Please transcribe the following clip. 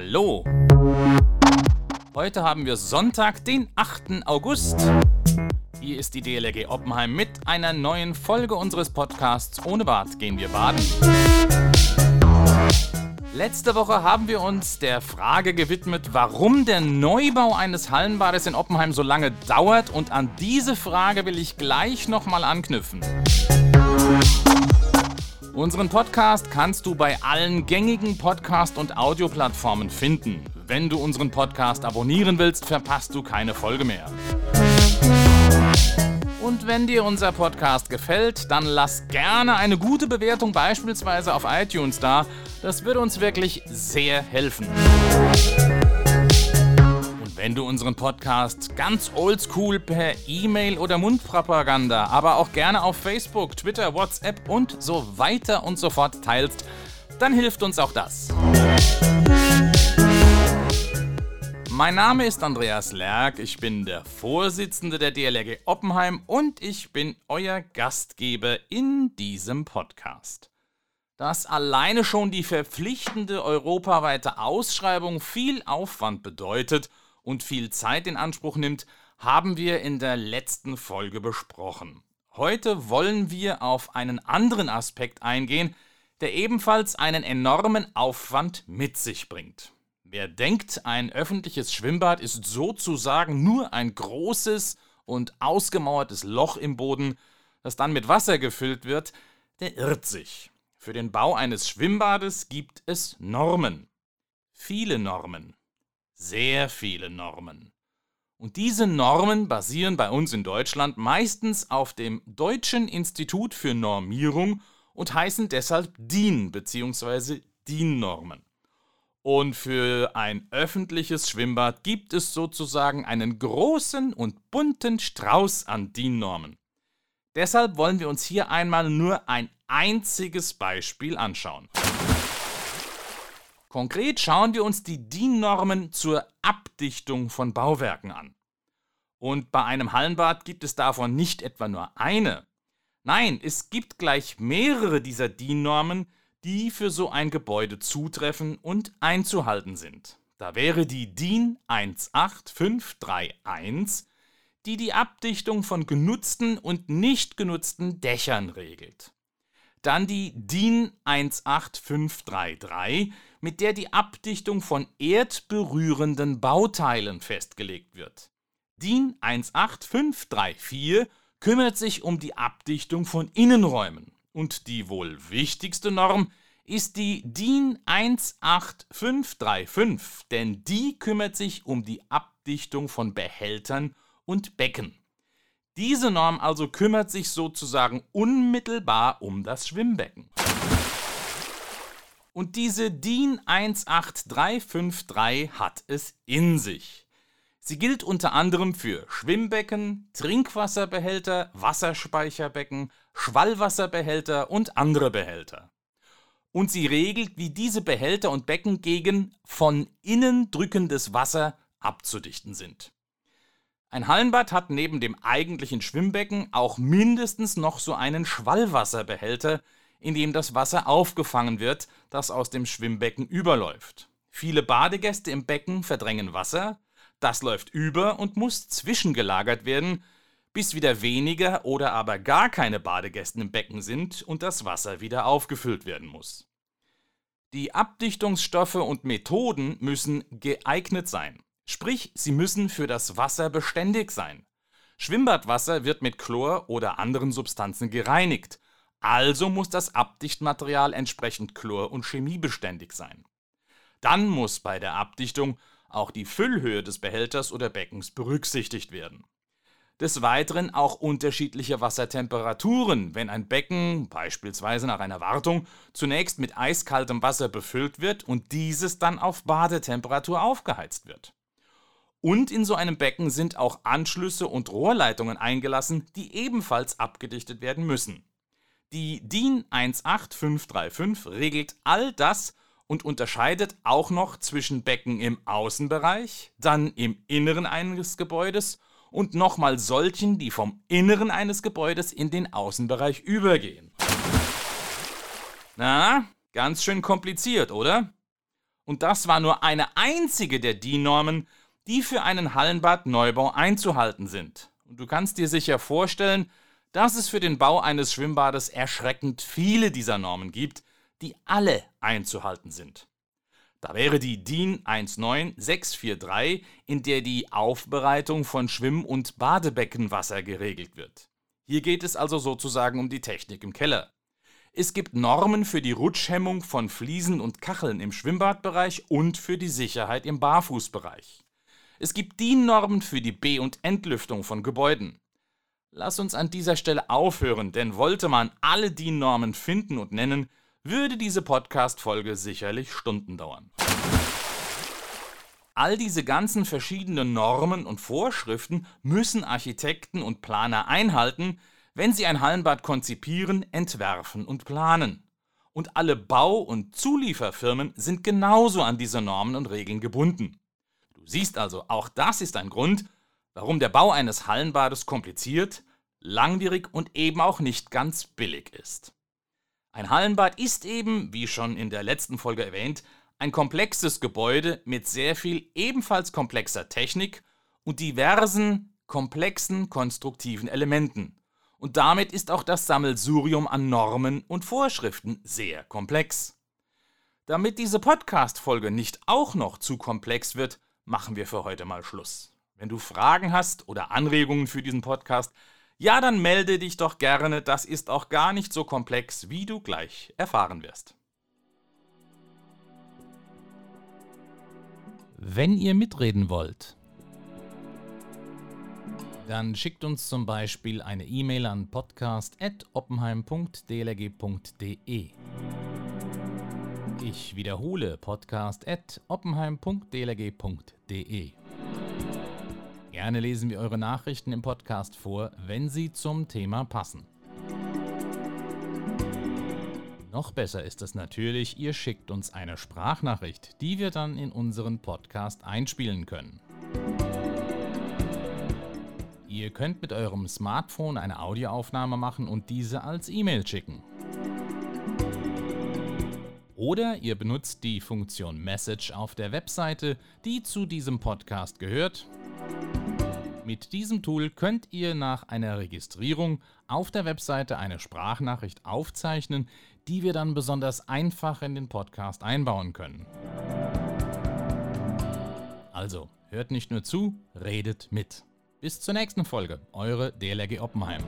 Hallo! Heute haben wir Sonntag, den 8. August. Hier ist die DLRG Oppenheim mit einer neuen Folge unseres Podcasts Ohne Bad gehen wir baden. Letzte Woche haben wir uns der Frage gewidmet, warum der Neubau eines Hallenbades in Oppenheim so lange dauert und an diese Frage will ich gleich nochmal anknüpfen. Unseren Podcast kannst du bei allen gängigen Podcast- und Audioplattformen finden. Wenn du unseren Podcast abonnieren willst, verpasst du keine Folge mehr. Und wenn dir unser Podcast gefällt, dann lass gerne eine gute Bewertung beispielsweise auf iTunes da. Das würde uns wirklich sehr helfen. Wenn du unseren Podcast ganz oldschool per E-Mail oder Mundpropaganda, aber auch gerne auf Facebook, Twitter, WhatsApp und so weiter und so fort teilst, dann hilft uns auch das. Mein Name ist Andreas Lerck, ich bin der Vorsitzende der DLRG Oppenheim und ich bin euer Gastgeber in diesem Podcast. Dass alleine schon die verpflichtende europaweite Ausschreibung viel Aufwand bedeutet und viel Zeit in Anspruch nimmt, haben wir in der letzten Folge besprochen. Heute wollen wir auf einen anderen Aspekt eingehen, der ebenfalls einen enormen Aufwand mit sich bringt. Wer denkt, ein öffentliches Schwimmbad ist sozusagen nur ein großes und ausgemauertes Loch im Boden, das dann mit Wasser gefüllt wird, der irrt sich. Für den Bau eines Schwimmbades gibt es Normen. Viele Normen sehr viele Normen. Und diese Normen basieren bei uns in Deutschland meistens auf dem Deutschen Institut für Normierung und heißen deshalb DIN bzw. DIN-Normen. Und für ein öffentliches Schwimmbad gibt es sozusagen einen großen und bunten Strauß an DIN-Normen. Deshalb wollen wir uns hier einmal nur ein einziges Beispiel anschauen. Konkret schauen wir uns die DIN-Normen zur Abdichtung von Bauwerken an. Und bei einem Hallenbad gibt es davon nicht etwa nur eine. Nein, es gibt gleich mehrere dieser DIN-Normen, die für so ein Gebäude zutreffen und einzuhalten sind. Da wäre die DIN 18531, die die Abdichtung von genutzten und nicht genutzten Dächern regelt. Dann die DIN 18533, mit der die Abdichtung von erdberührenden Bauteilen festgelegt wird. DIN 18534 kümmert sich um die Abdichtung von Innenräumen. Und die wohl wichtigste Norm ist die DIN 18535, denn die kümmert sich um die Abdichtung von Behältern und Becken. Diese Norm also kümmert sich sozusagen unmittelbar um das Schwimmbecken. Und diese DIN 18353 hat es in sich. Sie gilt unter anderem für Schwimmbecken, Trinkwasserbehälter, Wasserspeicherbecken, Schwallwasserbehälter und andere Behälter. Und sie regelt, wie diese Behälter und Becken gegen von innen drückendes Wasser abzudichten sind. Ein Hallenbad hat neben dem eigentlichen Schwimmbecken auch mindestens noch so einen Schwallwasserbehälter, in dem das Wasser aufgefangen wird, das aus dem Schwimmbecken überläuft. Viele Badegäste im Becken verdrängen Wasser, das läuft über und muss zwischengelagert werden, bis wieder weniger oder aber gar keine Badegäste im Becken sind und das Wasser wieder aufgefüllt werden muss. Die Abdichtungsstoffe und Methoden müssen geeignet sein, sprich sie müssen für das Wasser beständig sein. Schwimmbadwasser wird mit Chlor oder anderen Substanzen gereinigt, also muss das Abdichtmaterial entsprechend chlor- und chemiebeständig sein. Dann muss bei der Abdichtung auch die Füllhöhe des Behälters oder Beckens berücksichtigt werden. Des Weiteren auch unterschiedliche Wassertemperaturen, wenn ein Becken, beispielsweise nach einer Wartung, zunächst mit eiskaltem Wasser befüllt wird und dieses dann auf Badetemperatur aufgeheizt wird. Und in so einem Becken sind auch Anschlüsse und Rohrleitungen eingelassen, die ebenfalls abgedichtet werden müssen. Die DIN 18535 regelt all das und unterscheidet auch noch zwischen Becken im Außenbereich, dann im Inneren eines Gebäudes und nochmal solchen, die vom Inneren eines Gebäudes in den Außenbereich übergehen. Na, ganz schön kompliziert, oder? Und das war nur eine einzige der DIN-Normen, die für einen Hallenbadneubau einzuhalten sind. Und du kannst dir sicher vorstellen, dass es für den Bau eines Schwimmbades erschreckend viele dieser Normen gibt, die alle einzuhalten sind. Da wäre die DIN 19643, in der die Aufbereitung von Schwimm- und Badebeckenwasser geregelt wird. Hier geht es also sozusagen um die Technik im Keller. Es gibt Normen für die Rutschhemmung von Fliesen und Kacheln im Schwimmbadbereich und für die Sicherheit im Barfußbereich. Es gibt DIN-Normen für die B- und Entlüftung von Gebäuden. Lass uns an dieser Stelle aufhören, denn wollte man alle DIN-Normen finden und nennen, würde diese Podcast-Folge sicherlich Stunden dauern. All diese ganzen verschiedenen Normen und Vorschriften müssen Architekten und Planer einhalten, wenn sie ein Hallenbad konzipieren, entwerfen und planen. Und alle Bau- und Zulieferfirmen sind genauso an diese Normen und Regeln gebunden. Siehst also, auch das ist ein Grund, warum der Bau eines Hallenbades kompliziert, langwierig und eben auch nicht ganz billig ist. Ein Hallenbad ist eben, wie schon in der letzten Folge erwähnt, ein komplexes Gebäude mit sehr viel ebenfalls komplexer Technik und diversen komplexen konstruktiven Elementen. Und damit ist auch das Sammelsurium an Normen und Vorschriften sehr komplex. Damit diese Podcast-Folge nicht auch noch zu komplex wird, machen wir für heute mal Schluss. Wenn du Fragen hast oder Anregungen für diesen Podcast, ja, dann melde dich doch gerne, das ist auch gar nicht so komplex, wie du gleich erfahren wirst. Wenn ihr mitreden wollt, dann schickt uns zum Beispiel eine E-Mail an podcast.oppenheim.dlg.de. Ich wiederhole podcast.oppenheim.dlg.de. Gerne lesen wir eure Nachrichten im Podcast vor, wenn sie zum Thema passen. Noch besser ist es natürlich, ihr schickt uns eine Sprachnachricht, die wir dann in unseren Podcast einspielen können. Ihr könnt mit eurem Smartphone eine Audioaufnahme machen und diese als E-Mail schicken. Oder ihr benutzt die Funktion Message auf der Webseite, die zu diesem Podcast gehört mit diesem Tool könnt ihr nach einer Registrierung auf der Webseite eine Sprachnachricht aufzeichnen, die wir dann besonders einfach in den Podcast einbauen können. Also, hört nicht nur zu, redet mit. Bis zur nächsten Folge, eure DLRG Oppenheim.